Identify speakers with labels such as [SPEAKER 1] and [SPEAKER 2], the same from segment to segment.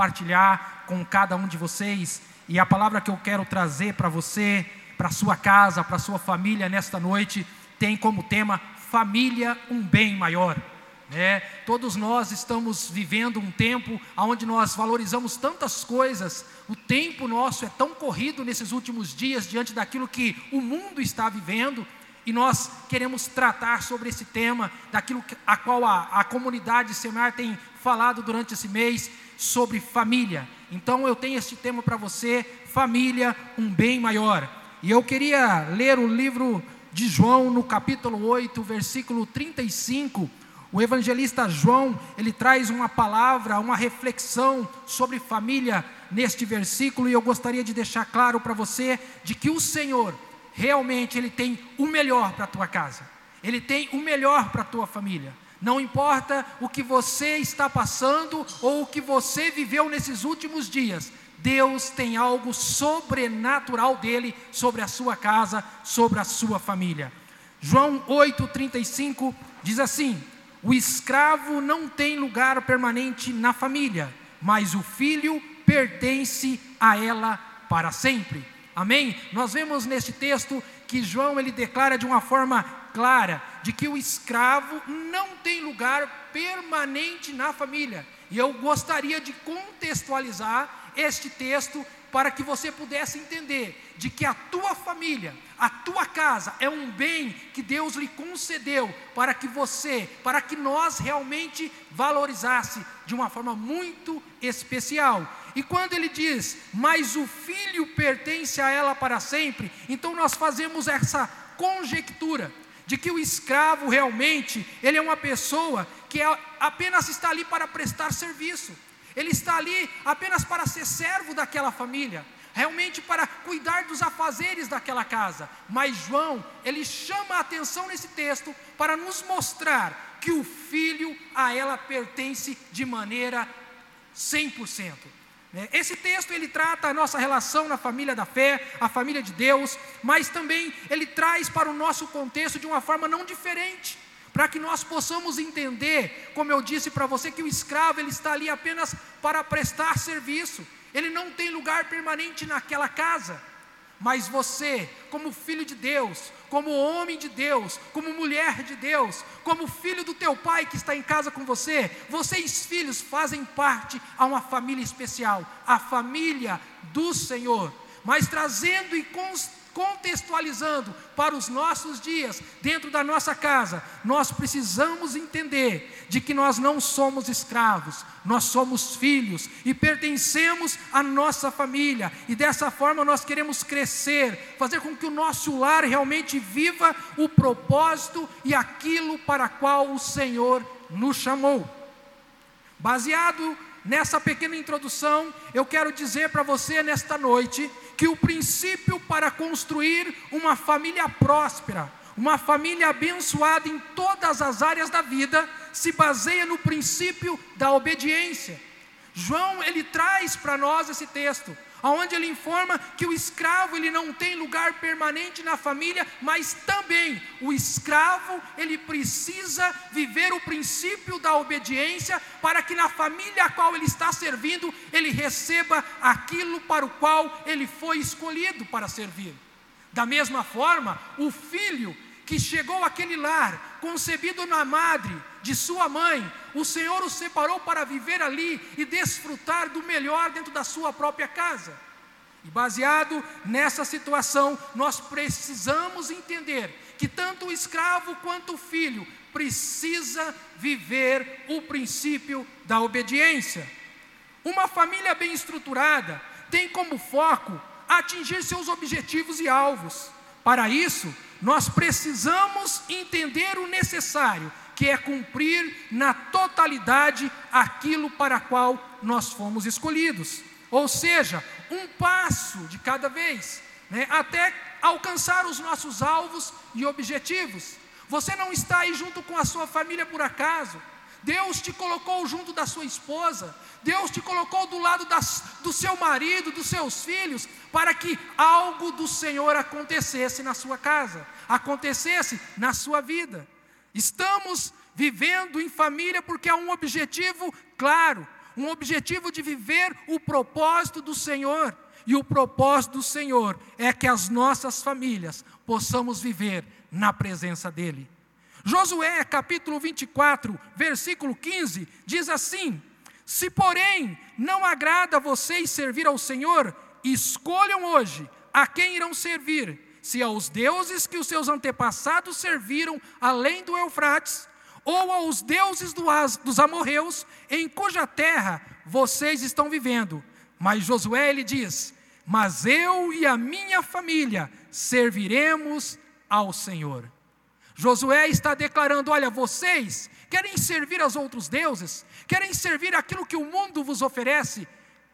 [SPEAKER 1] compartilhar com cada um de vocês. E a palavra que eu quero trazer para você, para sua casa, para sua família nesta noite, tem como tema família um bem maior. É, todos nós estamos vivendo um tempo onde nós valorizamos tantas coisas, o tempo nosso é tão corrido nesses últimos dias diante daquilo que o mundo está vivendo, e nós queremos tratar sobre esse tema, daquilo a qual a, a comunidade Semar tem falado durante esse mês, sobre família. Então eu tenho este tema para você: família, um bem maior. E eu queria ler o livro de João, no capítulo 8, versículo 35 o evangelista João, ele traz uma palavra, uma reflexão sobre família neste versículo e eu gostaria de deixar claro para você de que o Senhor realmente ele tem o melhor para a tua casa. Ele tem o melhor para a tua família. Não importa o que você está passando ou o que você viveu nesses últimos dias, Deus tem algo sobrenatural dele sobre a sua casa, sobre a sua família. João 8:35 diz assim: o escravo não tem lugar permanente na família, mas o filho pertence a ela para sempre. Amém? Nós vemos neste texto que João ele declara de uma forma clara de que o escravo não tem lugar permanente na família. E eu gostaria de contextualizar este texto para que você pudesse entender de que a tua família, a tua casa é um bem que Deus lhe concedeu para que você, para que nós realmente valorizasse de uma forma muito especial. E quando ele diz, mas o filho pertence a ela para sempre, então nós fazemos essa conjectura de que o escravo realmente, ele é uma pessoa que é, apenas está ali para prestar serviço. Ele está ali apenas para ser servo daquela família, realmente para cuidar dos afazeres daquela casa. Mas João, ele chama a atenção nesse texto para nos mostrar que o filho a ela pertence de maneira 100%. Né? Esse texto ele trata a nossa relação na família da fé, a família de Deus, mas também ele traz para o nosso contexto de uma forma não diferente para que nós possamos entender, como eu disse para você, que o escravo ele está ali apenas para prestar serviço, ele não tem lugar permanente naquela casa. Mas você, como filho de Deus, como homem de Deus, como mulher de Deus, como filho do teu pai que está em casa com você, vocês filhos fazem parte a uma família especial, a família do Senhor, mas trazendo e constando contextualizando para os nossos dias, dentro da nossa casa, nós precisamos entender de que nós não somos escravos, nós somos filhos e pertencemos à nossa família, e dessa forma nós queremos crescer, fazer com que o nosso lar realmente viva o propósito e aquilo para qual o Senhor nos chamou. Baseado nessa pequena introdução, eu quero dizer para você nesta noite que o princípio para construir uma família próspera, uma família abençoada em todas as áreas da vida, se baseia no princípio da obediência. João ele traz para nós esse texto aonde ele informa que o escravo ele não tem lugar permanente na família, mas também o escravo ele precisa viver o princípio da obediência para que na família a qual ele está servindo ele receba aquilo para o qual ele foi escolhido para servir. Da mesma forma, o filho que chegou àquele lar, concebido na madre de sua mãe, o Senhor o separou para viver ali e desfrutar do melhor dentro da sua própria casa. E baseado nessa situação, nós precisamos entender que tanto o escravo quanto o filho precisa viver o princípio da obediência. Uma família bem estruturada tem como foco atingir seus objetivos e alvos. Para isso, nós precisamos entender o necessário, que é cumprir na totalidade aquilo para qual nós fomos escolhidos. Ou seja, um passo de cada vez, né, até alcançar os nossos alvos e objetivos. Você não está aí junto com a sua família por acaso. Deus te colocou junto da sua esposa, Deus te colocou do lado das, do seu marido, dos seus filhos, para que algo do Senhor acontecesse na sua casa, acontecesse na sua vida. Estamos vivendo em família porque há um objetivo claro, um objetivo de viver o propósito do Senhor. E o propósito do Senhor é que as nossas famílias possamos viver na presença dEle. Josué capítulo 24, versículo 15, diz assim: Se porém não agrada a vocês servir ao Senhor, escolham hoje a quem irão servir, se aos deuses que os seus antepassados serviram além do Eufrates, ou aos deuses dos amorreus, em cuja terra vocês estão vivendo. Mas Josué ele diz: Mas eu e a minha família serviremos ao Senhor. Josué está declarando: olha, vocês querem servir aos outros deuses, querem servir aquilo que o mundo vos oferece,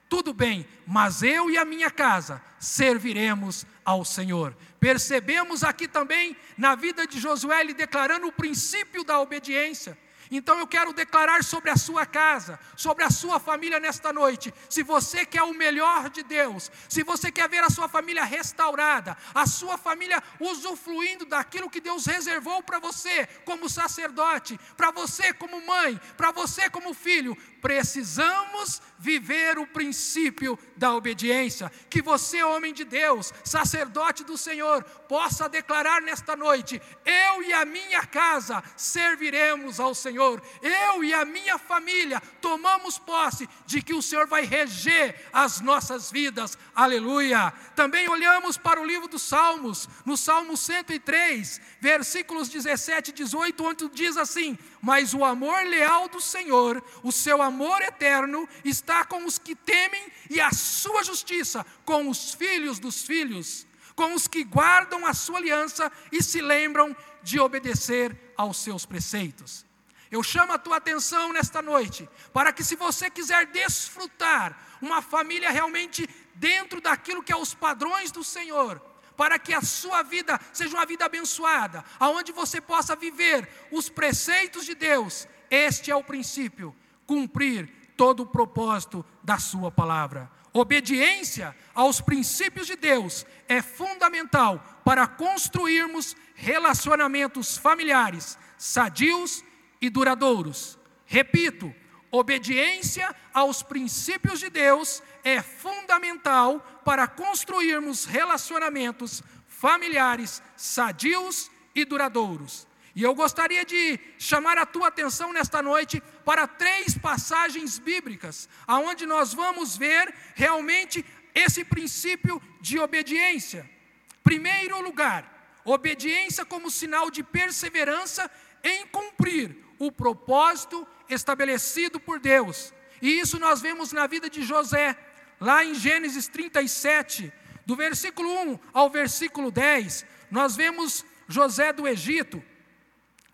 [SPEAKER 1] tudo bem, mas eu e a minha casa serviremos ao Senhor. Percebemos aqui também na vida de Josué ele declarando o princípio da obediência. Então eu quero declarar sobre a sua casa, sobre a sua família nesta noite. Se você quer o melhor de Deus, se você quer ver a sua família restaurada, a sua família usufruindo daquilo que Deus reservou para você como sacerdote, para você como mãe, para você como filho, precisamos viver o princípio da obediência. Que você, homem de Deus, sacerdote do Senhor, possa declarar nesta noite: eu e a minha casa serviremos ao Senhor, eu e a minha família tomamos posse de que o Senhor vai reger as nossas vidas. Aleluia. Também olhamos para o livro dos Salmos, no Salmo 103, versículos 17 e 18, onde diz assim: Mas o amor leal do Senhor, o seu amor eterno, está com os que temem, e a sua justiça com os filhos dos filhos, com os que guardam a sua aliança e se lembram de obedecer aos seus preceitos. Eu chamo a tua atenção nesta noite, para que se você quiser desfrutar uma família realmente dentro daquilo que é os padrões do Senhor, para que a sua vida seja uma vida abençoada, aonde você possa viver os preceitos de Deus. Este é o princípio, cumprir todo o propósito da Sua palavra. Obediência aos princípios de Deus é fundamental para construirmos relacionamentos familiares sadios e duradouros. Repito, obediência aos princípios de Deus é fundamental para construirmos relacionamentos familiares sadios e duradouros. E eu gostaria de chamar a tua atenção nesta noite para três passagens bíblicas, aonde nós vamos ver realmente esse princípio de obediência. Primeiro lugar, obediência como sinal de perseverança em cumprir o propósito estabelecido por Deus. E isso nós vemos na vida de José, lá em Gênesis 37, do versículo 1 ao versículo 10, nós vemos José do Egito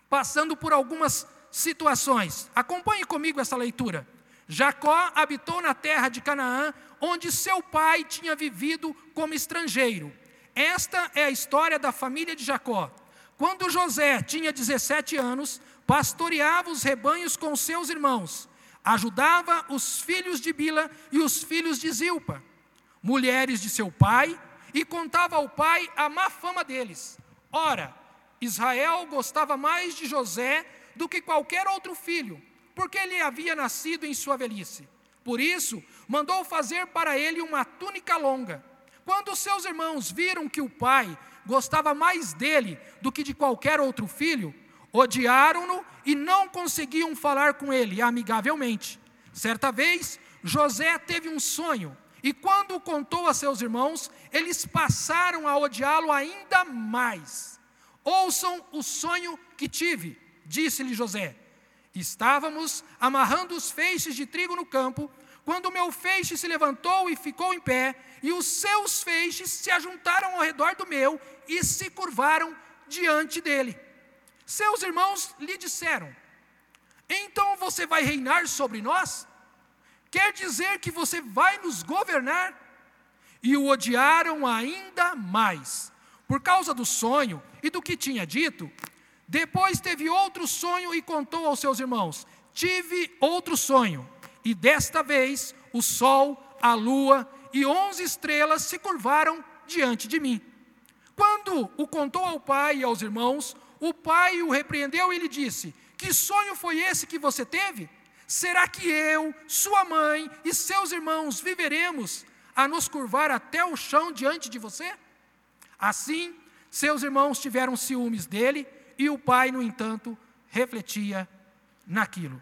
[SPEAKER 1] passando por algumas situações. Acompanhe comigo essa leitura. Jacó habitou na terra de Canaã, onde seu pai tinha vivido como estrangeiro. Esta é a história da família de Jacó. Quando José tinha 17 anos, pastoreava os rebanhos com seus irmãos, ajudava os filhos de Bila e os filhos de Zilpa, mulheres de seu pai, e contava ao pai a má fama deles. Ora, Israel gostava mais de José do que qualquer outro filho, porque ele havia nascido em sua velhice. Por isso, mandou fazer para ele uma túnica longa. Quando seus irmãos viram que o pai gostava mais dele do que de qualquer outro filho, odiaram-no e não conseguiam falar com ele amigavelmente. Certa vez, José teve um sonho, e quando o contou a seus irmãos, eles passaram a odiá-lo ainda mais. Ouçam o sonho que tive, disse-lhe José. Estávamos amarrando os feixes de trigo no campo, quando o meu feixe se levantou e ficou em pé, e os seus feixes se ajuntaram ao redor do meu e se curvaram diante dele. Seus irmãos lhe disseram: Então você vai reinar sobre nós? Quer dizer que você vai nos governar? E o odiaram ainda mais por causa do sonho e do que tinha dito, depois teve outro sonho e contou aos seus irmãos: Tive outro sonho, e desta vez o sol, a lua e onze estrelas se curvaram diante de mim. Quando o contou ao pai e aos irmãos, o pai o repreendeu e lhe disse: Que sonho foi esse que você teve? Será que eu, sua mãe e seus irmãos viveremos a nos curvar até o chão diante de você? Assim, seus irmãos tiveram ciúmes dele e o pai, no entanto, refletia naquilo.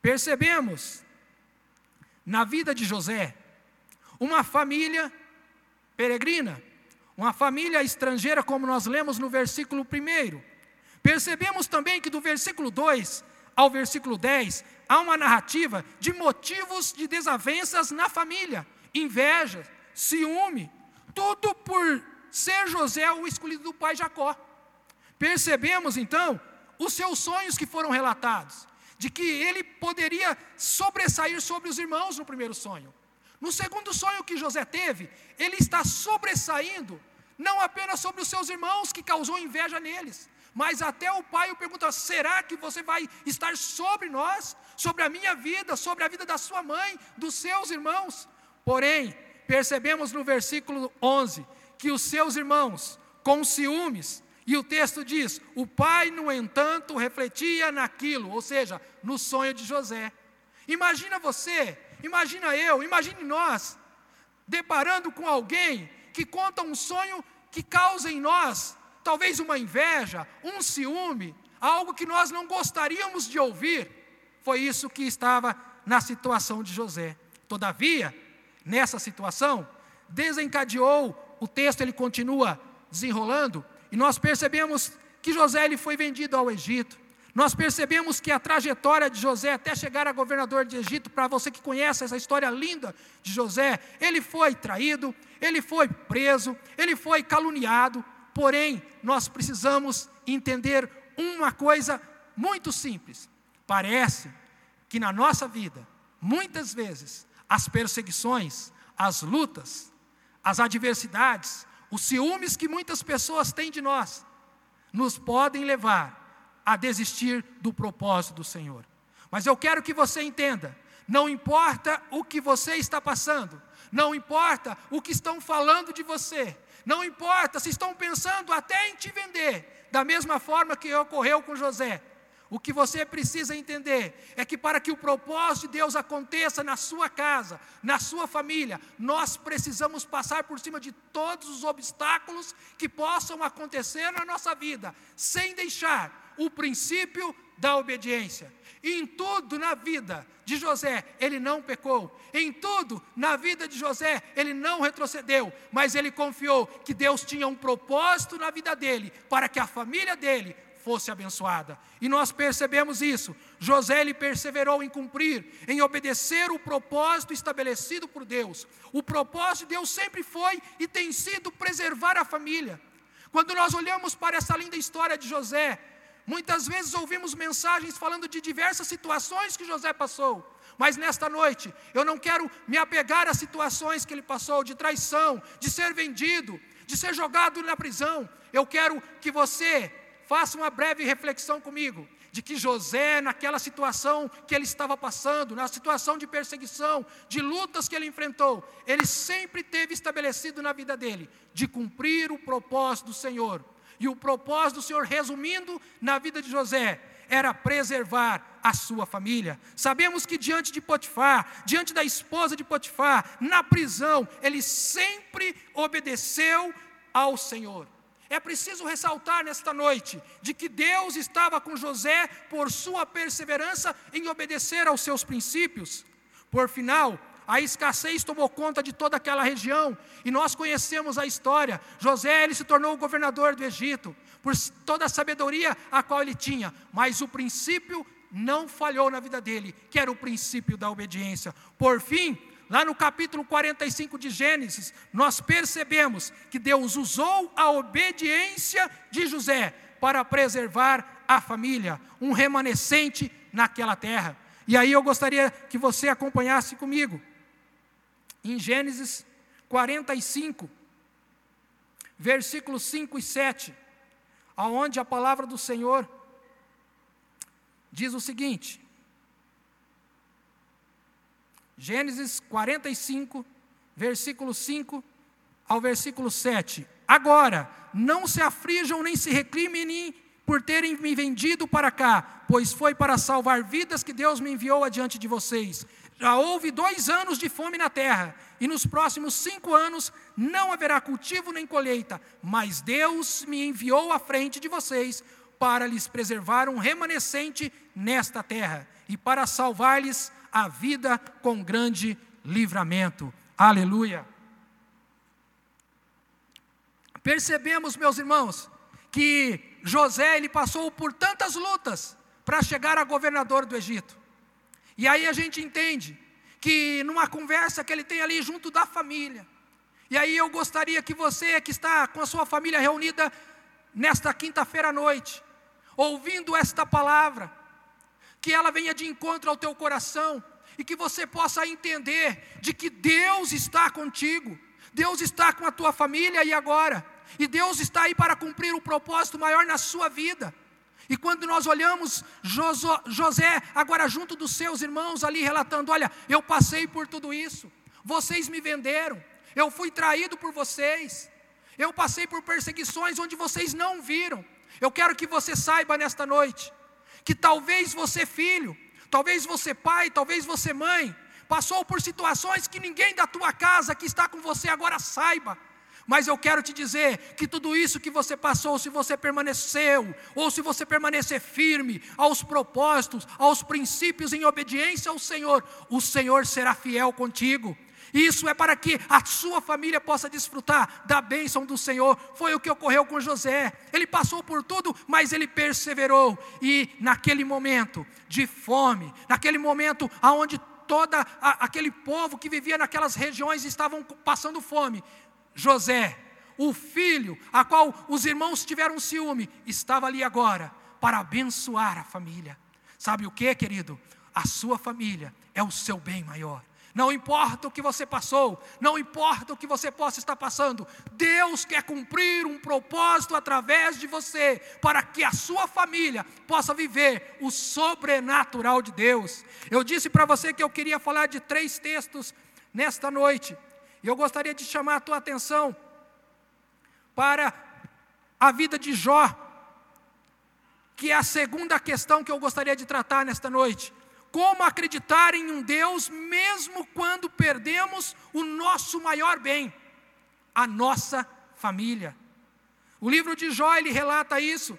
[SPEAKER 1] Percebemos na vida de José uma família peregrina, uma família estrangeira, como nós lemos no versículo 1. Percebemos também que do versículo 2 ao versículo 10 há uma narrativa de motivos de desavenças na família, inveja, ciúme, tudo por ser José o escolhido do pai Jacó. Percebemos então os seus sonhos que foram relatados, de que ele poderia sobressair sobre os irmãos no primeiro sonho. No segundo sonho que José teve, ele está sobressaindo, não apenas sobre os seus irmãos, que causou inveja neles, mas até o pai o pergunta: será que você vai estar sobre nós, sobre a minha vida, sobre a vida da sua mãe, dos seus irmãos? Porém, percebemos no versículo 11 que os seus irmãos, com ciúmes, e o texto diz: o pai, no entanto, refletia naquilo, ou seja, no sonho de José. Imagina você, imagina eu, imagine nós, deparando com alguém que conta um sonho que causa em nós talvez uma inveja, um ciúme, algo que nós não gostaríamos de ouvir. Foi isso que estava na situação de José. Todavia, nessa situação, desencadeou, o texto ele continua desenrolando, e nós percebemos que José ele foi vendido ao Egito. Nós percebemos que a trajetória de José até chegar a governador de Egito, para você que conhece essa história linda de José, ele foi traído, ele foi preso, ele foi caluniado, porém, nós precisamos entender uma coisa muito simples. Parece que na nossa vida, muitas vezes, as perseguições, as lutas, as adversidades, os ciúmes que muitas pessoas têm de nós, nos podem levar a desistir do propósito do Senhor. Mas eu quero que você entenda: não importa o que você está passando, não importa o que estão falando de você, não importa se estão pensando até em te vender, da mesma forma que ocorreu com José. O que você precisa entender é que para que o propósito de Deus aconteça na sua casa, na sua família, nós precisamos passar por cima de todos os obstáculos que possam acontecer na nossa vida, sem deixar o princípio da obediência. Em tudo na vida de José, ele não pecou. Em tudo na vida de José, ele não retrocedeu, mas ele confiou que Deus tinha um propósito na vida dele, para que a família dele fosse abençoada. E nós percebemos isso. José ele perseverou em cumprir, em obedecer o propósito estabelecido por Deus. O propósito de Deus sempre foi e tem sido preservar a família. Quando nós olhamos para essa linda história de José, Muitas vezes ouvimos mensagens falando de diversas situações que José passou, mas nesta noite eu não quero me apegar às situações que ele passou de traição, de ser vendido, de ser jogado na prisão. Eu quero que você faça uma breve reflexão comigo de que José, naquela situação que ele estava passando, na situação de perseguição, de lutas que ele enfrentou, ele sempre teve estabelecido na vida dele de cumprir o propósito do Senhor. E o propósito do Senhor, resumindo na vida de José, era preservar a sua família. Sabemos que diante de Potifar, diante da esposa de Potifar, na prisão, ele sempre obedeceu ao Senhor. É preciso ressaltar nesta noite de que Deus estava com José por sua perseverança em obedecer aos seus princípios. Por final, a escassez tomou conta de toda aquela região, e nós conhecemos a história. José ele se tornou o governador do Egito, por toda a sabedoria a qual ele tinha, mas o princípio não falhou na vida dele, que era o princípio da obediência. Por fim, lá no capítulo 45 de Gênesis, nós percebemos que Deus usou a obediência de José para preservar a família, um remanescente naquela terra. E aí eu gostaria que você acompanhasse comigo em Gênesis 45, versículos 5 e 7, aonde a palavra do Senhor diz o seguinte: Gênesis 45, versículo 5 ao versículo 7. Agora, não se aflijam nem se recriminem por terem me vendido para cá, pois foi para salvar vidas que Deus me enviou adiante de vocês. Já houve dois anos de fome na terra, e nos próximos cinco anos não haverá cultivo nem colheita, mas Deus me enviou à frente de vocês para lhes preservar um remanescente nesta terra e para salvar-lhes a vida com grande livramento. Aleluia. Percebemos, meus irmãos, que José ele passou por tantas lutas para chegar a governador do Egito. E aí a gente entende que numa conversa que ele tem ali junto da família. E aí eu gostaria que você que está com a sua família reunida nesta quinta-feira à noite, ouvindo esta palavra, que ela venha de encontro ao teu coração e que você possa entender de que Deus está contigo, Deus está com a tua família e agora, e Deus está aí para cumprir o propósito maior na sua vida. E quando nós olhamos José, agora junto dos seus irmãos ali, relatando: Olha, eu passei por tudo isso, vocês me venderam, eu fui traído por vocês, eu passei por perseguições onde vocês não viram. Eu quero que você saiba nesta noite, que talvez você, filho, talvez você, pai, talvez você, mãe, passou por situações que ninguém da tua casa que está com você agora saiba. Mas eu quero te dizer que tudo isso que você passou, se você permaneceu, ou se você permanecer firme aos propósitos, aos princípios em obediência ao Senhor, o Senhor será fiel contigo. Isso é para que a sua família possa desfrutar da bênção do Senhor. Foi o que ocorreu com José. Ele passou por tudo, mas ele perseverou. E naquele momento de fome, naquele momento aonde todo aquele povo que vivia naquelas regiões estavam passando fome, José, o filho a qual os irmãos tiveram ciúme, estava ali agora para abençoar a família. Sabe o que, querido? A sua família é o seu bem maior. Não importa o que você passou, não importa o que você possa estar passando, Deus quer cumprir um propósito através de você, para que a sua família possa viver o sobrenatural de Deus. Eu disse para você que eu queria falar de três textos nesta noite, e eu gostaria de chamar a tua atenção para a vida de Jó, que é a segunda questão que eu gostaria de tratar nesta noite. Como acreditar em um Deus mesmo quando perdemos o nosso maior bem, a nossa família? O livro de Jó ele relata isso.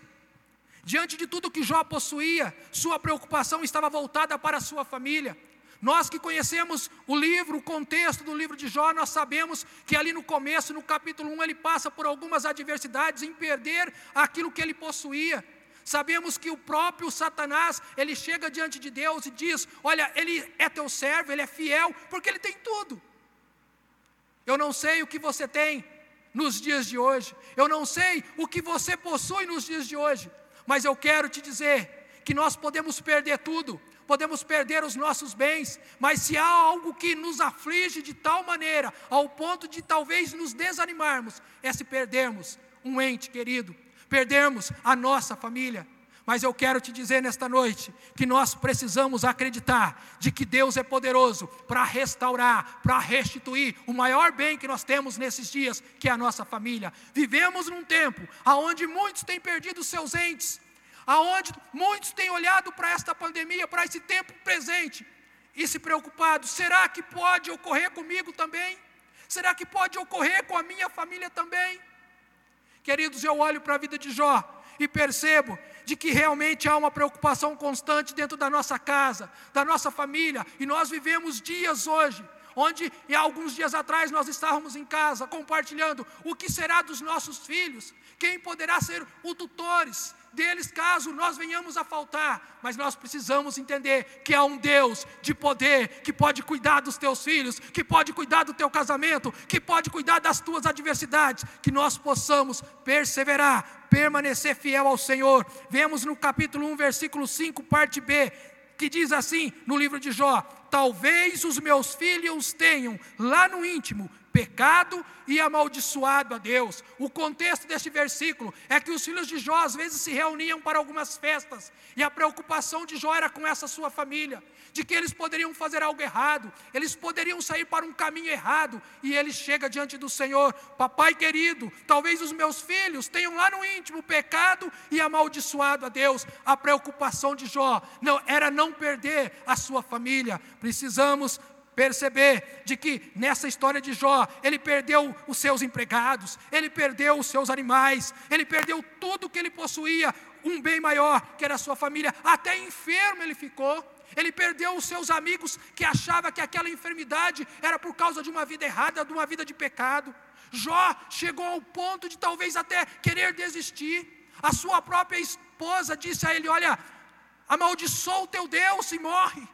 [SPEAKER 1] Diante de tudo que Jó possuía, sua preocupação estava voltada para a sua família. Nós que conhecemos o livro, o contexto do livro de Jó, nós sabemos que ali no começo, no capítulo 1, ele passa por algumas adversidades em perder aquilo que ele possuía. Sabemos que o próprio Satanás, ele chega diante de Deus e diz: Olha, ele é teu servo, ele é fiel, porque ele tem tudo. Eu não sei o que você tem nos dias de hoje, eu não sei o que você possui nos dias de hoje, mas eu quero te dizer que nós podemos perder tudo, podemos perder os nossos bens, mas se há algo que nos aflige de tal maneira, ao ponto de talvez nos desanimarmos, é se perdermos um ente querido, perdermos a nossa família. Mas eu quero te dizer nesta noite que nós precisamos acreditar de que Deus é poderoso para restaurar, para restituir o maior bem que nós temos nesses dias, que é a nossa família. Vivemos num tempo onde muitos têm perdido seus entes, aonde muitos têm olhado para esta pandemia, para esse tempo presente e se preocupado: será que pode ocorrer comigo também? Será que pode ocorrer com a minha família também? Queridos, eu olho para a vida de Jó e percebo de que realmente há uma preocupação constante dentro da nossa casa, da nossa família, e nós vivemos dias hoje onde há alguns dias atrás nós estávamos em casa compartilhando o que será dos nossos filhos, quem poderá ser os tutores deles caso nós venhamos a faltar, mas nós precisamos entender que há um Deus de poder que pode cuidar dos teus filhos, que pode cuidar do teu casamento, que pode cuidar das tuas adversidades, que nós possamos perseverar, permanecer fiel ao Senhor. Vemos no capítulo 1, versículo 5, parte B, que diz assim no livro de Jó: Talvez os meus filhos tenham lá no íntimo pecado e amaldiçoado a Deus. O contexto deste versículo é que os filhos de Jó às vezes se reuniam para algumas festas, e a preocupação de Jó era com essa sua família, de que eles poderiam fazer algo errado, eles poderiam sair para um caminho errado, e ele chega diante do Senhor: Papai querido, talvez os meus filhos tenham lá no íntimo pecado e amaldiçoado a Deus. A preocupação de Jó não era não perder a sua família. Precisamos perceber de que nessa história de Jó, ele perdeu os seus empregados, ele perdeu os seus animais, ele perdeu tudo que ele possuía, um bem maior, que era a sua família, até enfermo ele ficou. Ele perdeu os seus amigos que achava que aquela enfermidade era por causa de uma vida errada, de uma vida de pecado. Jó chegou ao ponto de talvez até querer desistir. A sua própria esposa disse a ele: Olha, amaldiçoa o teu Deus e morre.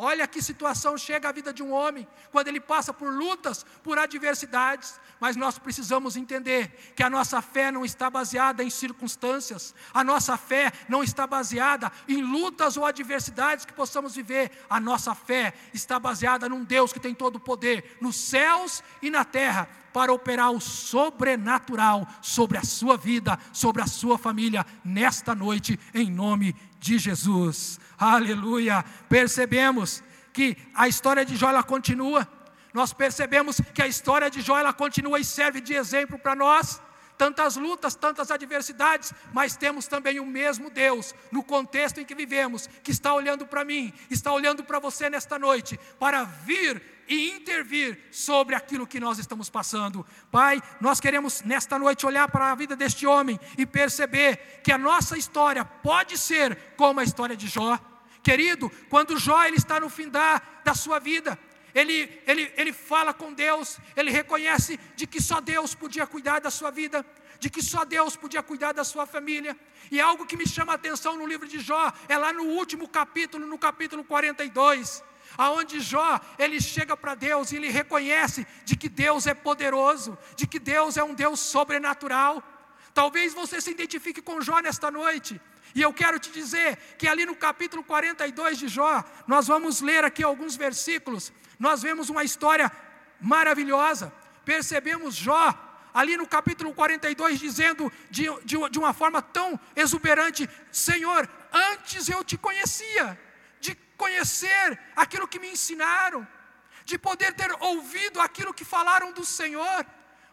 [SPEAKER 1] Olha que situação chega à vida de um homem quando ele passa por lutas, por adversidades. Mas nós precisamos entender que a nossa fé não está baseada em circunstâncias, a nossa fé não está baseada em lutas ou adversidades que possamos viver. A nossa fé está baseada num Deus que tem todo o poder nos céus e na terra para operar o sobrenatural sobre a sua vida, sobre a sua família, nesta noite, em nome de Jesus. Aleluia. Percebemos que a história de Jó ela continua. Nós percebemos que a história de Jó ela continua e serve de exemplo para nós. Tantas lutas, tantas adversidades, mas temos também o mesmo Deus no contexto em que vivemos, que está olhando para mim, está olhando para você nesta noite, para vir e intervir sobre aquilo que nós estamos passando. Pai, nós queremos nesta noite olhar para a vida deste homem e perceber que a nossa história pode ser como a história de Jó. Querido, quando Jó ele está no fim da, da sua vida, ele, ele, ele fala com Deus, ele reconhece de que só Deus podia cuidar da sua vida, de que só Deus podia cuidar da sua família. E algo que me chama a atenção no livro de Jó, é lá no último capítulo, no capítulo 42, aonde Jó, ele chega para Deus e ele reconhece de que Deus é poderoso, de que Deus é um Deus sobrenatural. Talvez você se identifique com Jó nesta noite. E eu quero te dizer que ali no capítulo 42 de Jó, nós vamos ler aqui alguns versículos, nós vemos uma história maravilhosa. Percebemos Jó, ali no capítulo 42, dizendo de, de, de uma forma tão exuberante: Senhor, antes eu te conhecia, de conhecer aquilo que me ensinaram, de poder ter ouvido aquilo que falaram do Senhor,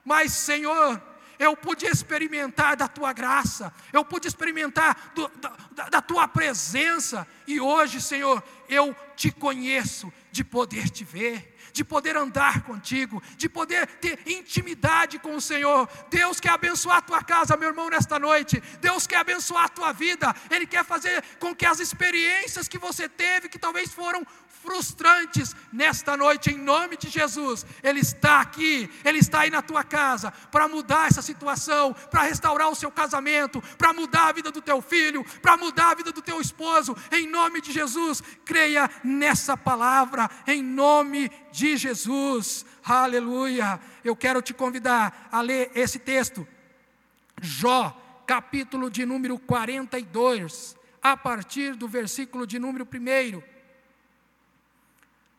[SPEAKER 1] mas, Senhor, eu pude experimentar da tua graça, eu pude experimentar do, da, da tua presença, e hoje, Senhor, eu te conheço de poder te ver de poder andar contigo, de poder ter intimidade com o Senhor. Deus quer abençoar a tua casa, meu irmão, nesta noite. Deus quer abençoar a tua vida. Ele quer fazer com que as experiências que você teve, que talvez foram frustrantes nesta noite, em nome de Jesus. Ele está aqui, Ele está aí na tua casa para mudar essa situação, para restaurar o seu casamento, para mudar a vida do teu filho, para mudar a vida do teu esposo, em nome de Jesus. Creia nessa palavra, em nome de Jesus. Aleluia. Eu quero te convidar a ler esse texto, Jó, capítulo de número 42, a partir do versículo de número 1.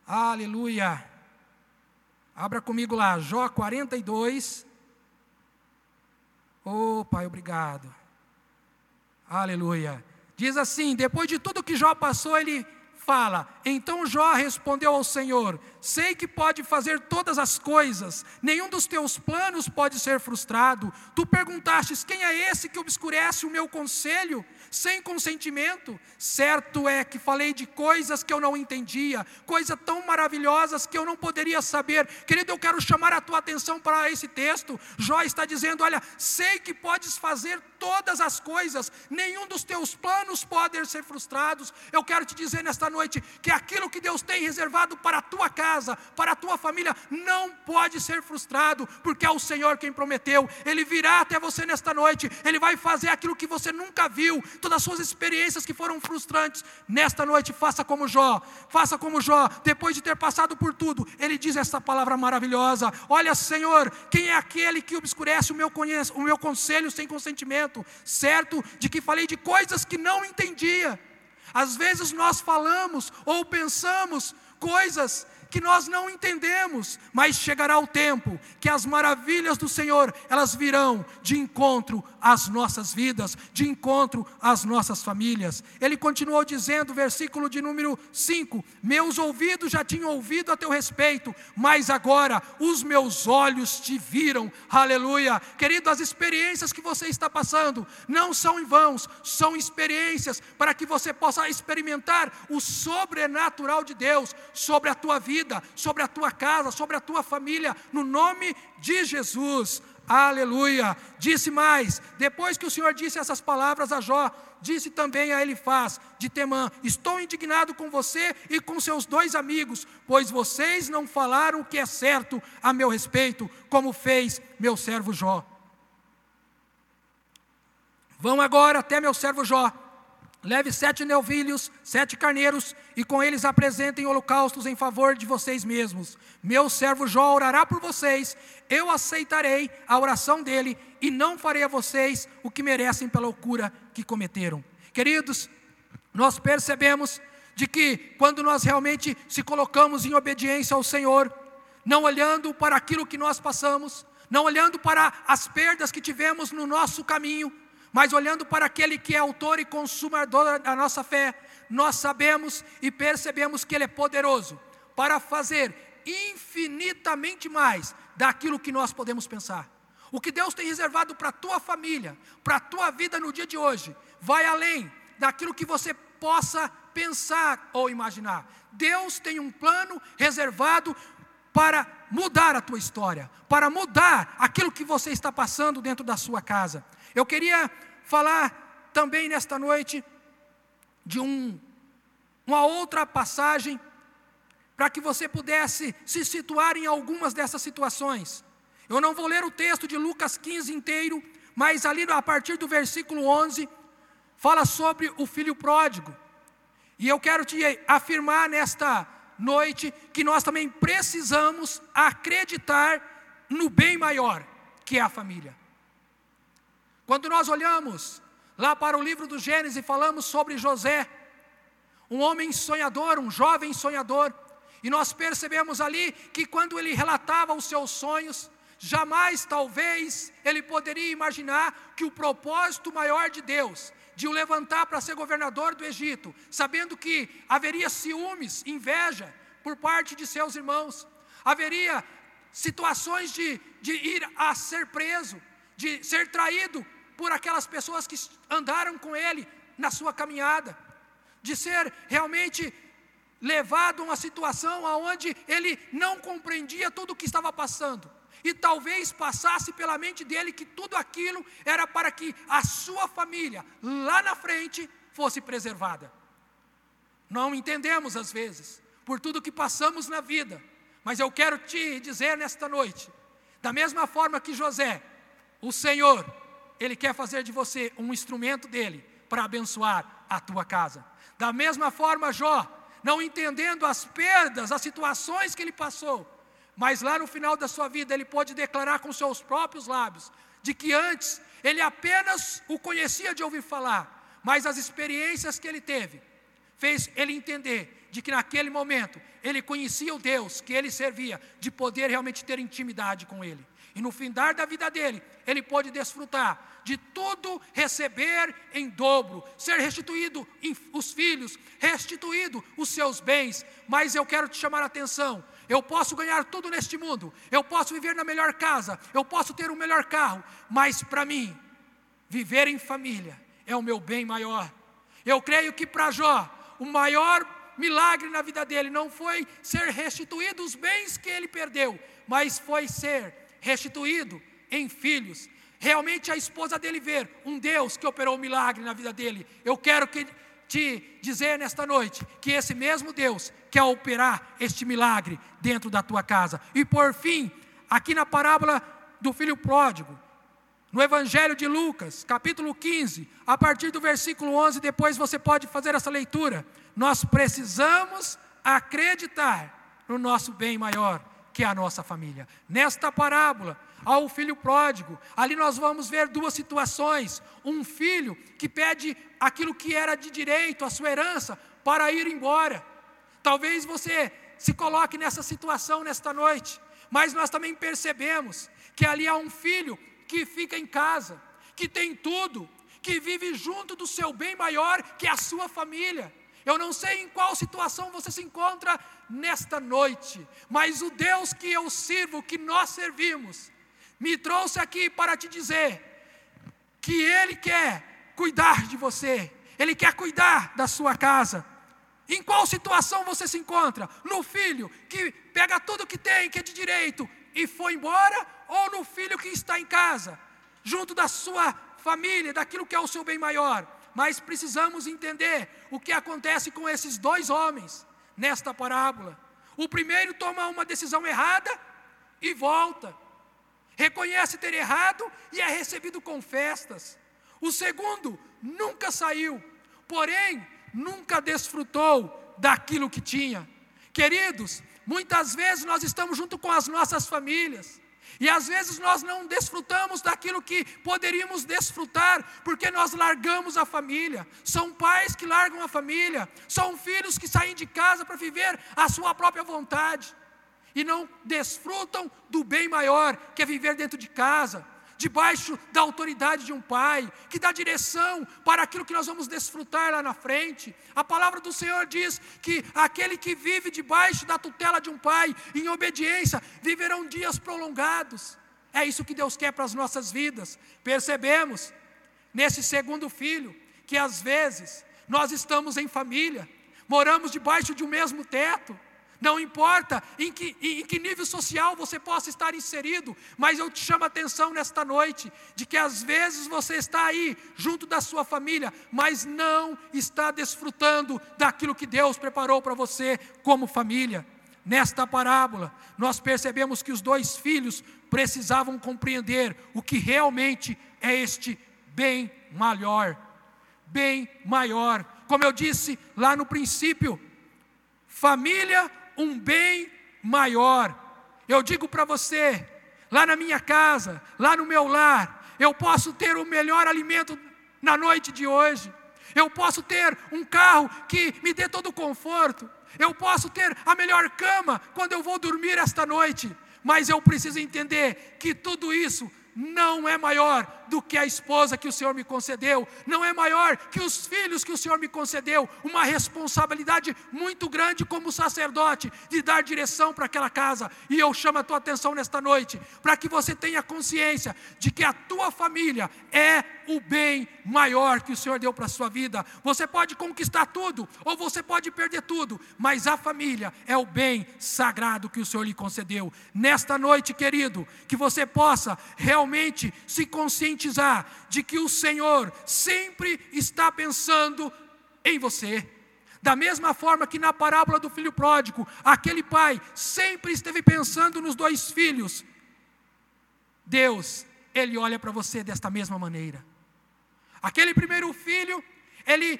[SPEAKER 1] Aleluia. Abra comigo lá, Jó 42. Oh, Pai, obrigado. Aleluia. Diz assim: depois de tudo que Jó passou, ele fala: Então Jó respondeu ao Senhor: Sei que pode fazer todas as coisas, nenhum dos teus planos pode ser frustrado. Tu perguntastes: Quem é esse que obscurece o meu conselho? sem consentimento. Certo é que falei de coisas que eu não entendia, coisas tão maravilhosas que eu não poderia saber. Querido, eu quero chamar a tua atenção para esse texto. Jó está dizendo: Olha, sei que podes fazer todas as coisas, nenhum dos teus planos pode ser frustrados. Eu quero te dizer nesta noite que aquilo que Deus tem reservado para a tua casa, para a tua família, não pode ser frustrado, porque é o Senhor quem prometeu. Ele virá até você nesta noite, ele vai fazer aquilo que você nunca viu, todas as suas experiências que foram frustrantes. Nesta noite, faça como Jó, faça como Jó, depois de ter passado por tudo, ele diz essa palavra maravilhosa: Olha, Senhor, quem é aquele que obscurece o meu, o meu conselho sem consentimento? Certo de que falei de coisas que não entendia. Às vezes nós falamos ou pensamos coisas que nós não entendemos, mas chegará o tempo que as maravilhas do Senhor, elas virão de encontro às nossas vidas, de encontro às nossas famílias. Ele continuou dizendo, versículo de número 5: Meus ouvidos já tinham ouvido a teu respeito, mas agora os meus olhos te viram. Aleluia. Querido, as experiências que você está passando não são em vãos, são experiências para que você possa experimentar o sobrenatural de Deus sobre a tua vida, sobre a tua casa, sobre a tua família, no nome de Jesus. Aleluia. Disse mais, depois que o Senhor disse essas palavras a Jó, disse também a Elifaz de Temã: Estou indignado com você e com seus dois amigos, pois vocês não falaram o que é certo a meu respeito, como fez meu servo Jó. Vão agora até meu servo Jó Leve sete novilhos, sete carneiros, e com eles apresentem holocaustos em favor de vocês mesmos. Meu servo Jó orará por vocês, eu aceitarei a oração dele, e não farei a vocês o que merecem pela loucura que cometeram. Queridos, nós percebemos de que quando nós realmente se colocamos em obediência ao Senhor, não olhando para aquilo que nós passamos, não olhando para as perdas que tivemos no nosso caminho, mas olhando para aquele que é autor e consumador da nossa fé, nós sabemos e percebemos que Ele é poderoso para fazer infinitamente mais daquilo que nós podemos pensar. O que Deus tem reservado para a tua família, para a tua vida no dia de hoje, vai além daquilo que você possa pensar ou imaginar. Deus tem um plano reservado para mudar a tua história, para mudar aquilo que você está passando dentro da sua casa. Eu queria falar também nesta noite de um, uma outra passagem para que você pudesse se situar em algumas dessas situações. Eu não vou ler o texto de Lucas 15 inteiro, mas ali a partir do versículo 11 fala sobre o filho pródigo. E eu quero te afirmar nesta noite que nós também precisamos acreditar no bem maior, que é a família. Quando nós olhamos lá para o livro do Gênesis e falamos sobre José, um homem sonhador, um jovem sonhador, e nós percebemos ali que quando ele relatava os seus sonhos, jamais talvez ele poderia imaginar que o propósito maior de Deus, de o levantar para ser governador do Egito, sabendo que haveria ciúmes, inveja por parte de seus irmãos, haveria situações de, de ir a ser preso, de ser traído por aquelas pessoas que andaram com ele na sua caminhada, de ser realmente levado a uma situação onde ele não compreendia tudo o que estava passando. E talvez passasse pela mente dele que tudo aquilo era para que a sua família, lá na frente, fosse preservada. Não entendemos às vezes, por tudo que passamos na vida, mas eu quero te dizer nesta noite, da mesma forma que José, o Senhor ele quer fazer de você um instrumento dele para abençoar a tua casa. Da mesma forma, Jó, não entendendo as perdas, as situações que ele passou, mas lá no final da sua vida ele pode declarar com seus próprios lábios de que antes ele apenas o conhecia de ouvir falar, mas as experiências que ele teve fez ele entender de que naquele momento ele conhecia o Deus que ele servia, de poder realmente ter intimidade com ele. E no findar da vida dele, ele pode desfrutar de tudo receber em dobro, ser restituído os filhos, restituído os seus bens. Mas eu quero te chamar a atenção. Eu posso ganhar tudo neste mundo, eu posso viver na melhor casa, eu posso ter o melhor carro, mas para mim, viver em família é o meu bem maior. Eu creio que para Jó, o maior milagre na vida dele não foi ser restituído os bens que ele perdeu, mas foi ser restituído em filhos. Realmente a esposa dele ver um Deus que operou um milagre na vida dele. Eu quero que, te dizer nesta noite que esse mesmo Deus quer operar este milagre dentro da tua casa. E por fim, aqui na parábola do filho pródigo, no Evangelho de Lucas, capítulo 15, a partir do versículo 11, depois você pode fazer essa leitura. Nós precisamos acreditar no nosso bem maior que é a nossa família. Nesta parábola, ao filho pródigo, ali nós vamos ver duas situações: um filho que pede aquilo que era de direito, a sua herança, para ir embora. Talvez você se coloque nessa situação nesta noite, mas nós também percebemos que ali há um filho que fica em casa, que tem tudo, que vive junto do seu bem maior, que é a sua família. Eu não sei em qual situação você se encontra nesta noite, mas o Deus que eu sirvo, que nós servimos, me trouxe aqui para te dizer que Ele quer cuidar de você, Ele quer cuidar da sua casa. Em qual situação você se encontra? No filho que pega tudo que tem, que é de direito, e foi embora, ou no filho que está em casa, junto da sua família, daquilo que é o seu bem maior? Mas precisamos entender o que acontece com esses dois homens nesta parábola. O primeiro toma uma decisão errada e volta reconhece ter errado e é recebido com festas. O segundo nunca saiu, porém nunca desfrutou daquilo que tinha. Queridos, muitas vezes nós estamos junto com as nossas famílias. E às vezes nós não desfrutamos daquilo que poderíamos desfrutar, porque nós largamos a família. São pais que largam a família, são filhos que saem de casa para viver a sua própria vontade e não desfrutam do bem maior, que é viver dentro de casa, debaixo da autoridade de um pai, que dá direção para aquilo que nós vamos desfrutar lá na frente. A palavra do Senhor diz que aquele que vive debaixo da tutela de um pai, em obediência, viverão dias prolongados. É isso que Deus quer para as nossas vidas. Percebemos nesse segundo filho que às vezes nós estamos em família, moramos debaixo de um mesmo teto, não importa em que, em que nível social você possa estar inserido, mas eu te chamo a atenção nesta noite, de que às vezes você está aí, junto da sua família, mas não está desfrutando daquilo que Deus preparou para você como família. Nesta parábola, nós percebemos que os dois filhos precisavam compreender o que realmente é este bem maior. Bem maior. Como eu disse lá no princípio, família um bem maior. Eu digo para você, lá na minha casa, lá no meu lar, eu posso ter o melhor alimento na noite de hoje. Eu posso ter um carro que me dê todo o conforto. Eu posso ter a melhor cama quando eu vou dormir esta noite. Mas eu preciso entender que tudo isso não é maior do que a esposa que o Senhor me concedeu, não é maior que os filhos que o Senhor me concedeu, uma responsabilidade muito grande como sacerdote de dar direção para aquela casa. E eu chamo a tua atenção nesta noite, para que você tenha consciência de que a tua família é o bem maior que o Senhor deu para a sua vida. Você pode conquistar tudo, ou você pode perder tudo, mas a família é o bem sagrado que o Senhor lhe concedeu. Nesta noite, querido, que você possa realmente se conscientizar de que o Senhor sempre está pensando em você. Da mesma forma que na parábola do filho pródigo, aquele pai sempre esteve pensando nos dois filhos. Deus, ele olha para você desta mesma maneira. Aquele primeiro filho, ele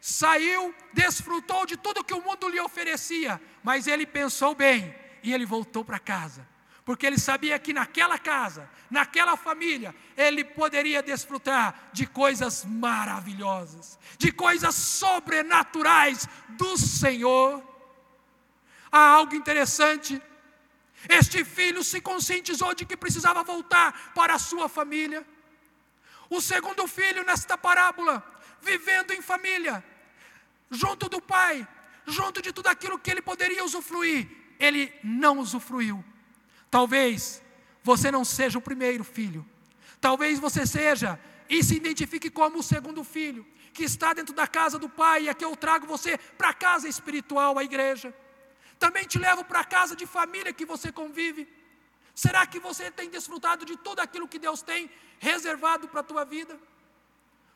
[SPEAKER 1] saiu, desfrutou de tudo que o mundo lhe oferecia, mas ele pensou bem e ele voltou para casa porque ele sabia que naquela casa, naquela família, ele poderia desfrutar de coisas maravilhosas, de coisas sobrenaturais do Senhor. Há algo interessante. Este filho se conscientizou de que precisava voltar para a sua família. O segundo filho, nesta parábola, vivendo em família, junto do pai, junto de tudo aquilo que ele poderia usufruir, ele não usufruiu. Talvez você não seja o primeiro filho. Talvez você seja e se identifique como o segundo filho, que está dentro da casa do pai, e aqui eu trago você para a casa espiritual, a igreja. Também te levo para a casa de família que você convive. Será que você tem desfrutado de tudo aquilo que Deus tem reservado para a tua vida?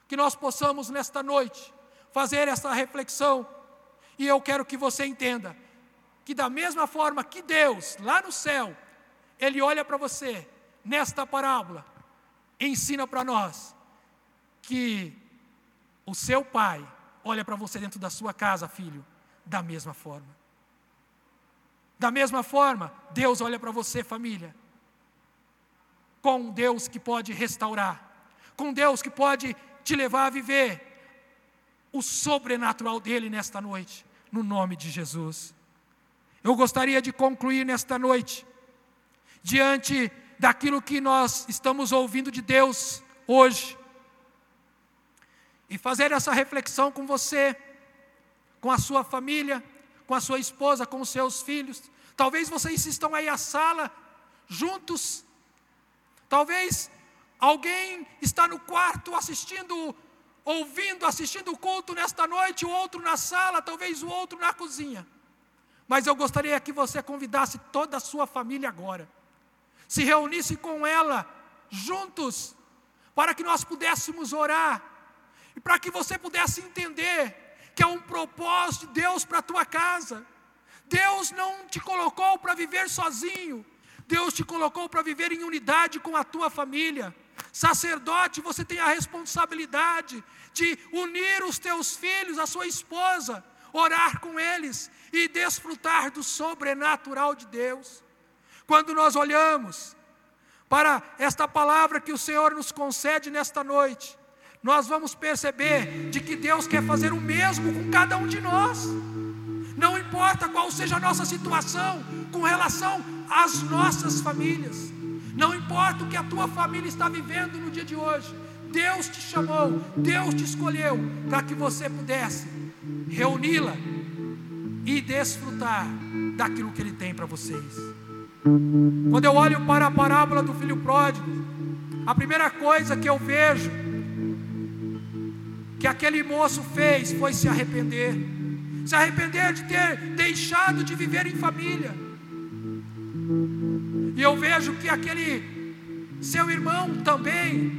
[SPEAKER 1] Que nós possamos nesta noite fazer essa reflexão, e eu quero que você entenda que, da mesma forma que Deus, lá no céu, ele olha para você nesta parábola, ensina para nós que o seu pai olha para você dentro da sua casa, filho, da mesma forma. Da mesma forma, Deus olha para você, família, com um Deus que pode restaurar, com Deus que pode te levar a viver o sobrenatural dele nesta noite, no nome de Jesus. eu gostaria de concluir nesta noite, diante daquilo que nós estamos ouvindo de Deus hoje, e fazer essa reflexão com você, com a sua família, com a sua esposa, com os seus filhos. Talvez vocês estão aí à sala juntos. Talvez alguém está no quarto assistindo, ouvindo, assistindo o culto nesta noite, o outro na sala, talvez o outro na cozinha. Mas eu gostaria que você convidasse toda a sua família agora. Se reunisse com ela juntos, para que nós pudéssemos orar e para que você pudesse entender que é um propósito de Deus para a tua casa. Deus não te colocou para viver sozinho, Deus te colocou para viver em unidade com a tua família. Sacerdote, você tem a responsabilidade de unir os teus filhos, a sua esposa, orar com eles e desfrutar do sobrenatural de Deus. Quando nós olhamos para esta palavra que o Senhor nos concede nesta noite, nós vamos perceber de que Deus quer fazer o mesmo com cada um de nós. Não importa qual seja a nossa situação com relação às nossas famílias. Não importa o que a tua família está vivendo no dia de hoje. Deus te chamou, Deus te escolheu para que você pudesse reuni-la e desfrutar daquilo que Ele tem para vocês. Quando eu olho para a parábola do filho pródigo, a primeira coisa que eu vejo que aquele moço fez foi se arrepender. Se arrepender de ter deixado de viver em família. E eu vejo que aquele seu irmão também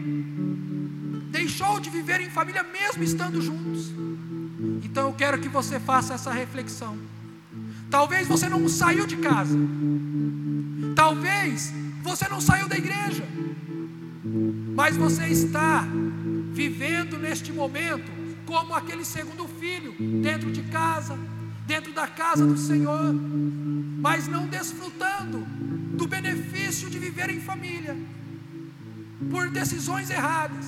[SPEAKER 1] deixou de viver em família mesmo estando juntos. Então eu quero que você faça essa reflexão. Talvez você não saiu de casa. Talvez você não saiu da igreja. Mas você está vivendo neste momento como aquele segundo filho, dentro de casa, dentro da casa do Senhor, mas não desfrutando do benefício de viver em família, por decisões erradas,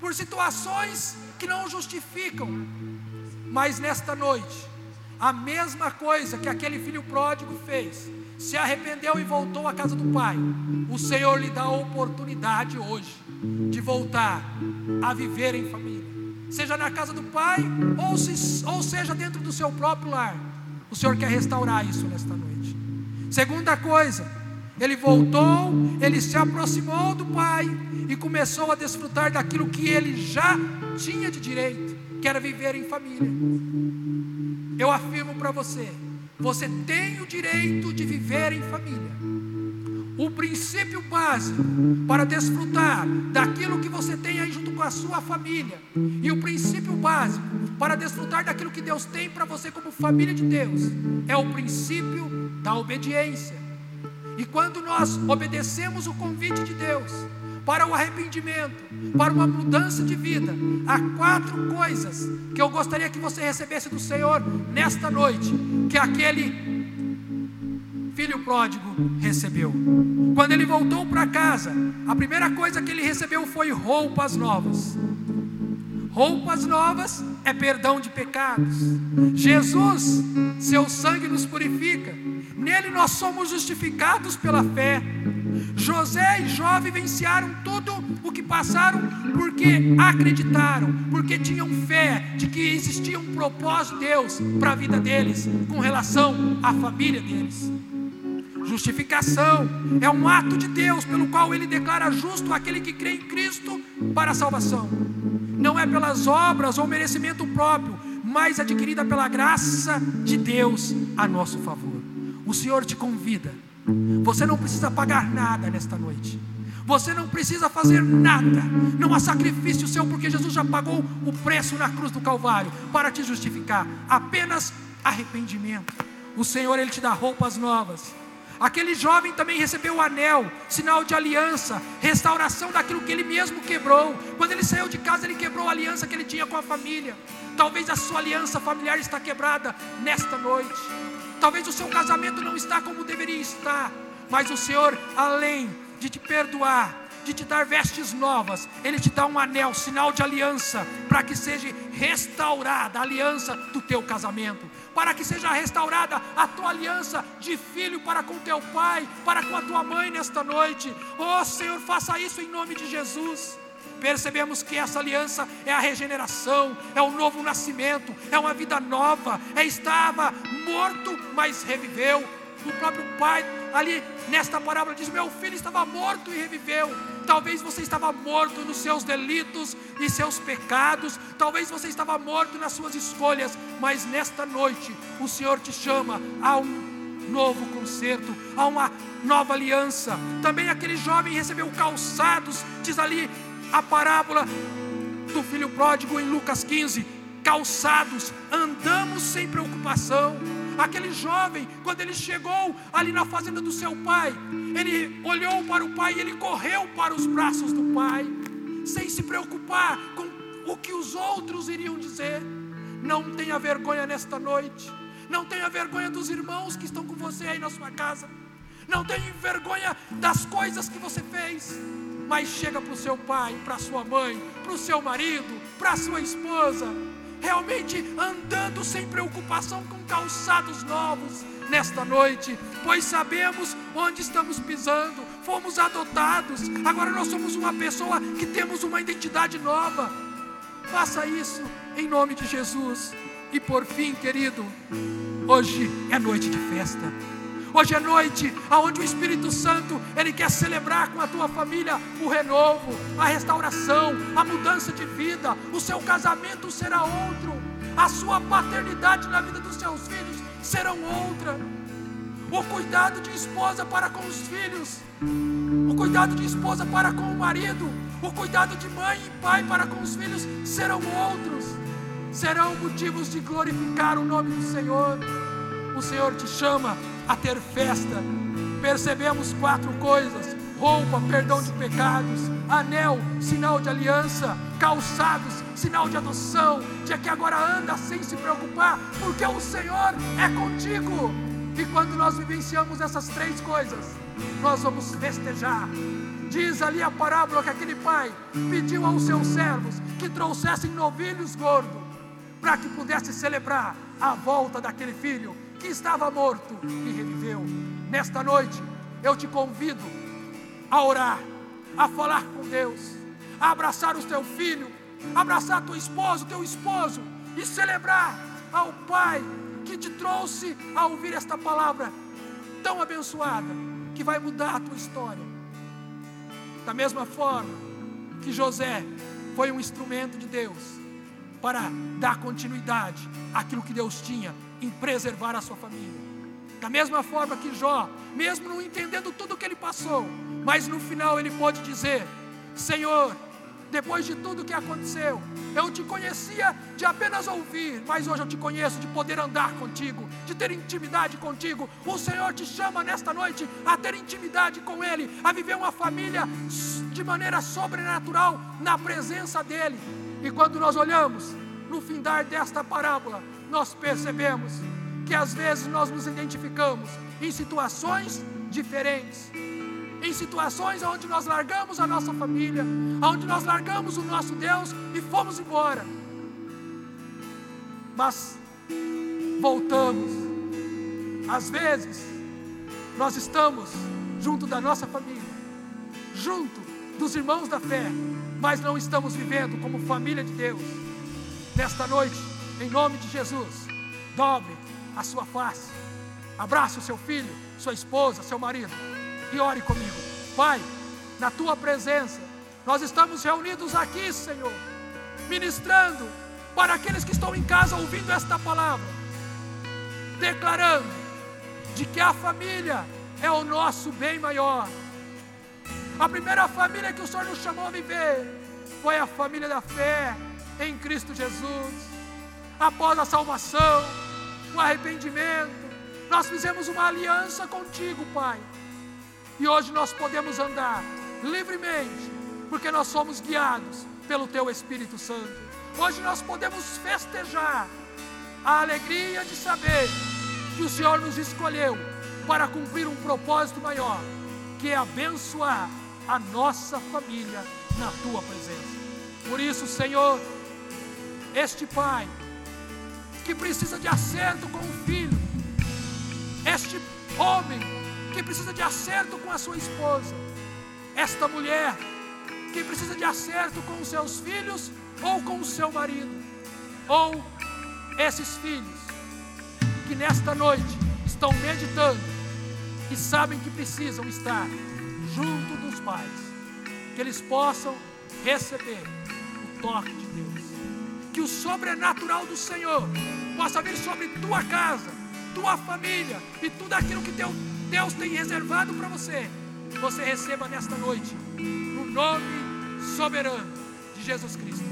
[SPEAKER 1] por situações que não justificam. Mas nesta noite, a mesma coisa que aquele filho pródigo fez, se arrependeu e voltou à casa do pai, o Senhor lhe dá a oportunidade hoje de voltar a viver em família, seja na casa do pai ou, se, ou seja dentro do seu próprio lar. O Senhor quer restaurar isso nesta noite. Segunda coisa, ele voltou, ele se aproximou do pai e começou a desfrutar daquilo que ele já tinha de direito, que era viver em família. Eu afirmo para você, você tem o direito de viver em família. O princípio básico para desfrutar daquilo que você tem aí junto com a sua família, e o princípio básico para desfrutar daquilo que Deus tem para você como família de Deus, é o princípio da obediência. E quando nós obedecemos o convite de Deus, para o arrependimento, para uma mudança de vida. Há quatro coisas que eu gostaria que você recebesse do Senhor nesta noite, que aquele filho pródigo recebeu. Quando ele voltou para casa, a primeira coisa que ele recebeu foi roupas novas. Roupas novas é perdão de pecados. Jesus, seu sangue nos purifica. Nele nós somos justificados pela fé. José e Jó vivenciaram tudo o que passaram porque acreditaram, porque tinham fé de que existia um propósito de Deus para a vida deles, com relação à família deles. Justificação é um ato de Deus pelo qual ele declara justo aquele que crê em Cristo para a salvação. Não é pelas obras ou merecimento próprio, mas adquirida pela graça de Deus a nosso favor. O Senhor te convida você não precisa pagar nada nesta noite. Você não precisa fazer nada. Não há sacrifício seu, porque Jesus já pagou o preço na cruz do Calvário para te justificar. Apenas arrependimento. O Senhor, Ele te dá roupas novas. Aquele jovem também recebeu o anel, sinal de aliança, restauração daquilo que ele mesmo quebrou. Quando ele saiu de casa, ele quebrou a aliança que ele tinha com a família. Talvez a sua aliança familiar está quebrada nesta noite. Talvez o seu casamento não está como deveria estar, mas o Senhor, além de te perdoar, de te dar vestes novas, Ele te dá um anel, sinal de aliança, para que seja restaurada a aliança do teu casamento, para que seja restaurada a tua aliança de filho para com teu pai, para com a tua mãe nesta noite. Oh Senhor, faça isso em nome de Jesus. Percebemos que essa aliança é a regeneração, é o novo nascimento, é uma vida nova. É estava morto, mas reviveu. O próprio pai ali nesta parábola diz: Meu filho estava morto e reviveu. Talvez você estava morto nos seus delitos e seus pecados, talvez você estava morto nas suas escolhas, mas nesta noite o Senhor te chama a um novo concerto, a uma nova aliança. Também aquele jovem recebeu calçados, diz ali a parábola do filho pródigo em Lucas 15: calçados, andamos sem preocupação Aquele jovem, quando ele chegou ali na fazenda do seu pai, ele olhou para o pai e ele correu para os braços do pai, sem se preocupar com o que os outros iriam dizer. Não tenha vergonha nesta noite. Não tenha vergonha dos irmãos que estão com você aí na sua casa. Não tenha vergonha das coisas que você fez. Mas chega para o seu pai, para a sua mãe, para o seu marido, para a sua esposa realmente andando sem preocupação com calçados novos nesta noite, pois sabemos onde estamos pisando, fomos adotados, agora nós somos uma pessoa que temos uma identidade nova. Faça isso em nome de Jesus. E por fim, querido, hoje é noite de festa. Hoje é noite aonde o Espírito Santo ele quer celebrar com a tua família o renovo, a restauração, a mudança de vida. O seu casamento será outro, a sua paternidade na vida dos seus filhos serão outra. O cuidado de esposa para com os filhos, o cuidado de esposa para com o marido, o cuidado de mãe e pai para com os filhos serão outros. Serão motivos de glorificar o nome do Senhor. O Senhor te chama a ter festa. Percebemos quatro coisas: roupa, perdão de pecados, anel, sinal de aliança, calçados, sinal de adoção, de que agora anda sem se preocupar, porque o Senhor é contigo. E quando nós vivenciamos essas três coisas, nós vamos festejar. Diz ali a parábola que aquele pai pediu aos seus servos que trouxessem novilhos gordos, para que pudesse celebrar a volta daquele filho que estava morto e reviveu. Nesta noite, eu te convido a orar, a falar com Deus, a abraçar o teu filho, abraçar tua esposa, teu esposo e celebrar ao Pai que te trouxe a ouvir esta palavra tão abençoada que vai mudar a tua história. Da mesma forma que José foi um instrumento de Deus para dar continuidade àquilo que Deus tinha em preservar a sua família. Da mesma forma que Jó, mesmo não entendendo tudo o que ele passou, mas no final ele pode dizer: Senhor, depois de tudo que aconteceu, eu te conhecia de apenas ouvir, mas hoje eu te conheço de poder andar contigo, de ter intimidade contigo. O Senhor te chama nesta noite a ter intimidade com Ele, a viver uma família de maneira sobrenatural na presença dEle. E quando nós olhamos no findar desta parábola, nós percebemos que às vezes nós nos identificamos em situações diferentes, em situações onde nós largamos a nossa família, onde nós largamos o nosso Deus e fomos embora. Mas voltamos. Às vezes nós estamos junto da nossa família, junto dos irmãos da fé, mas não estamos vivendo como família de Deus. Nesta noite, em nome de Jesus, dobre a sua face, abrace o seu filho, sua esposa, seu marido e ore comigo. Pai, na tua presença, nós estamos reunidos aqui, Senhor, ministrando para aqueles que estão em casa ouvindo esta palavra, declarando de que a família é o nosso bem maior. A primeira família que o Senhor nos chamou a viver foi a família da fé em Cristo Jesus após a salvação, o arrependimento. Nós fizemos uma aliança contigo, Pai. E hoje nós podemos andar livremente, porque nós somos guiados pelo Teu Espírito Santo. Hoje nós podemos festejar a alegria de saber que o Senhor nos escolheu para cumprir um propósito maior, que é abençoar a nossa família na Tua presença. Por isso, Senhor, este Pai que precisa de acerto com o filho, este homem que precisa de acerto com a sua esposa, esta mulher que precisa de acerto com os seus filhos ou com o seu marido, ou esses filhos que nesta noite estão meditando e sabem que precisam estar junto dos pais, que eles possam receber o toque que o sobrenatural do Senhor possa vir sobre tua casa, tua família e tudo aquilo que Deus tem reservado para você, você receba nesta noite, no nome soberano de Jesus Cristo.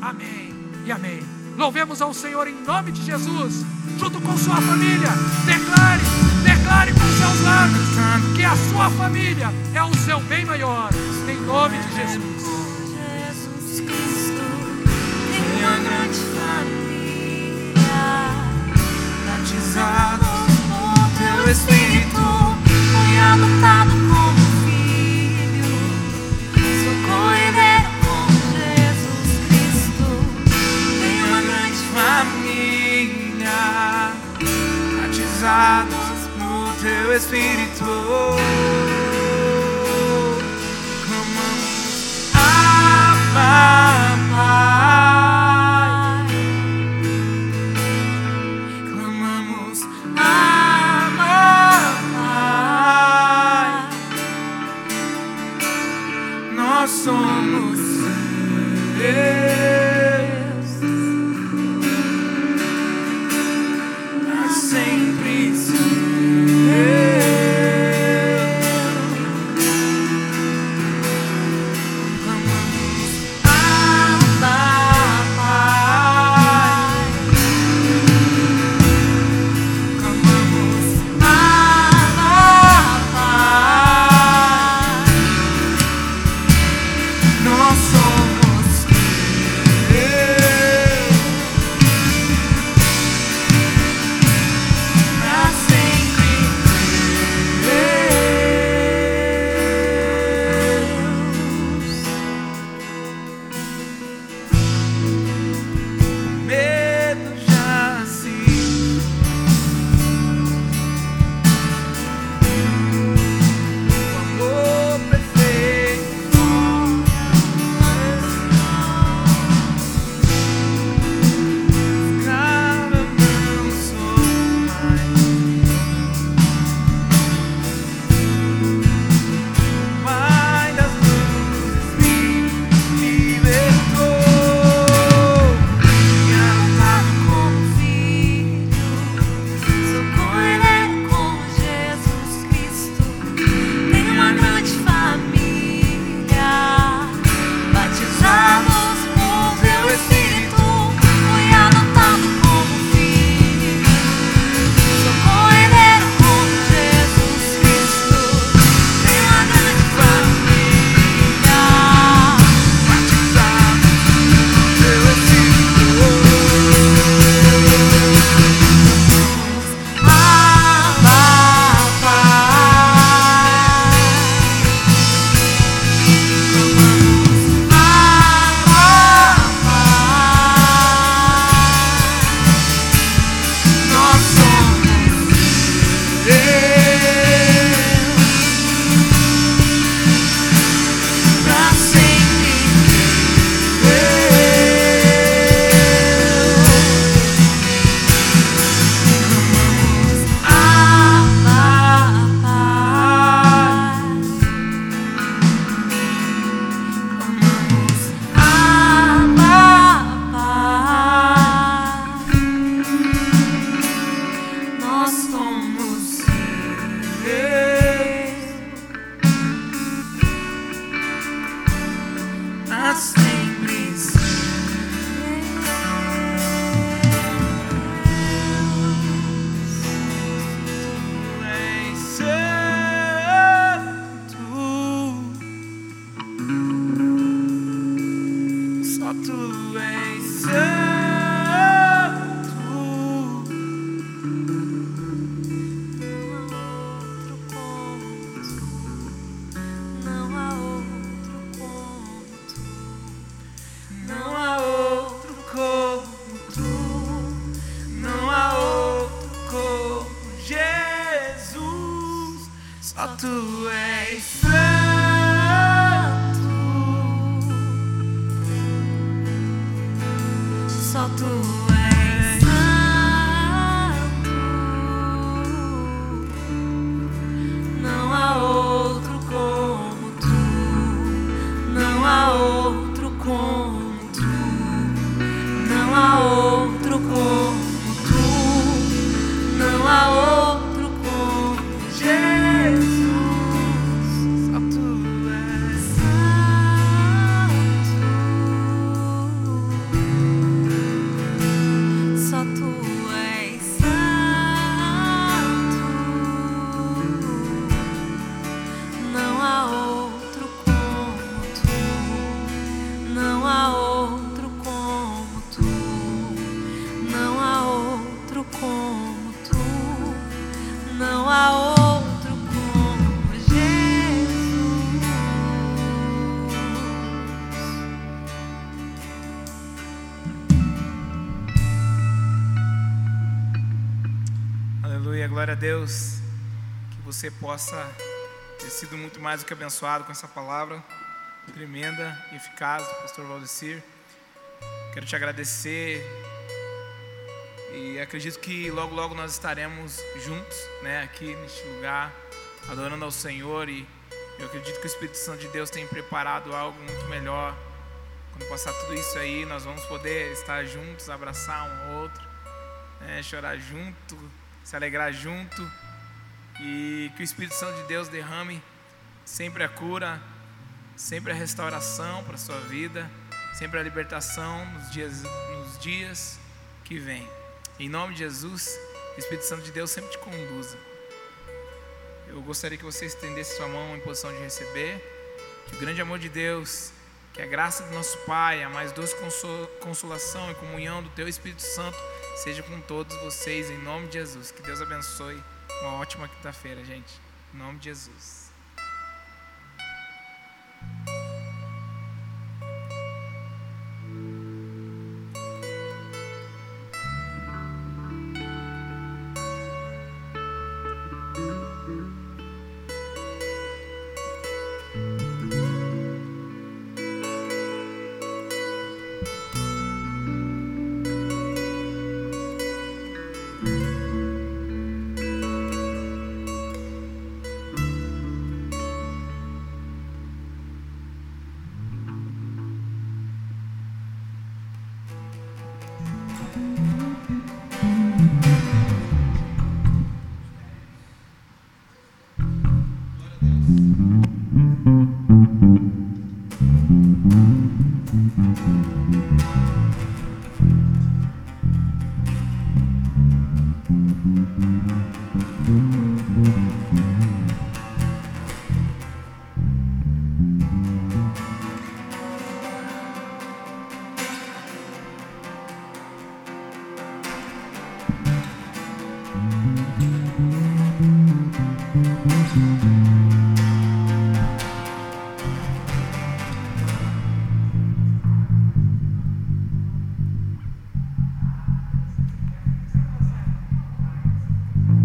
[SPEAKER 1] Amém e amém. Louvemos ao Senhor em nome de Jesus, junto com sua família. Declare, declare com seus lábios que a sua família é o seu bem maior, em nome de. Jesus
[SPEAKER 2] batizados no teu Espírito, Nós
[SPEAKER 3] Deus que você possa ter sido muito mais do que abençoado com essa palavra tremenda e eficaz pastor Valdecir. Quero te agradecer e acredito que logo logo nós estaremos juntos, né, aqui neste lugar, adorando ao Senhor e eu acredito que o Espírito Santo de Deus tem preparado algo muito melhor. Quando passar tudo isso aí, nós vamos poder estar juntos, abraçar um ao outro, né, chorar junto, se alegrar junto e que o Espírito Santo de Deus derrame sempre a cura, sempre a restauração para a sua vida, sempre a libertação nos dias, nos dias que vêm. Em nome de Jesus, o Espírito Santo de Deus sempre te conduza. Eu gostaria que você estendesse sua mão em posição de receber. Que o grande amor de Deus, que a graça do nosso Pai, a mais doce consolação e comunhão do Teu Espírito Santo seja com todos vocês, em nome de Jesus. Que Deus abençoe. Uma ótima quinta-feira, gente. Em nome de Jesus.